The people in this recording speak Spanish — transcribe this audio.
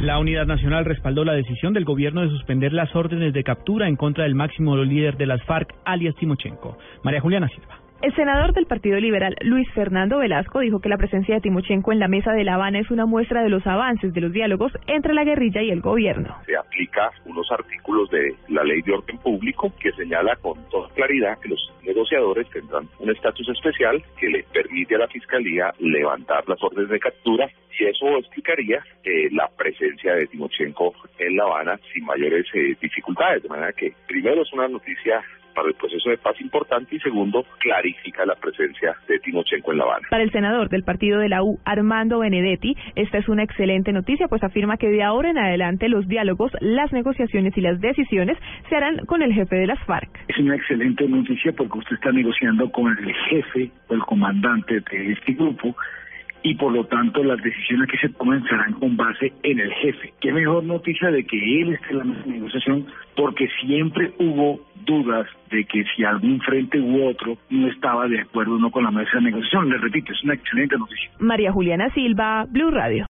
La Unidad Nacional respaldó la decisión del gobierno de suspender las órdenes de captura en contra del máximo líder de las FARC, alias Timochenko. María Juliana Silva. El senador del Partido Liberal, Luis Fernando Velasco, dijo que la presencia de Timochenko en la mesa de La Habana es una muestra de los avances de los diálogos entre la guerrilla y el gobierno. Se aplica unos artículos de la ley de orden público que señala con toda claridad que los negociadores tendrán un estatus especial que le permite a la Fiscalía levantar las órdenes de captura y eso explicaría eh, la presencia de Timochenko en La Habana sin mayores eh, dificultades. De manera que primero es una noticia para el proceso de paz importante y segundo, clarifica la presencia de Timochenko en La Habana. Para el senador del partido de la U, Armando Benedetti, esta es una excelente noticia, pues afirma que de ahora en adelante los diálogos, las negociaciones y las decisiones se harán con el jefe de las FARC. Es una excelente noticia porque usted está negociando con el jefe o el comandante de este grupo y por lo tanto las decisiones que se tomen serán con base en el jefe. Qué mejor noticia de que él esté en la negociación porque siempre hubo dudas de que si algún frente u otro no estaba de acuerdo uno con la mesa de negociación. Le repito, es una excelente noticia. María Juliana Silva, Blue Radio.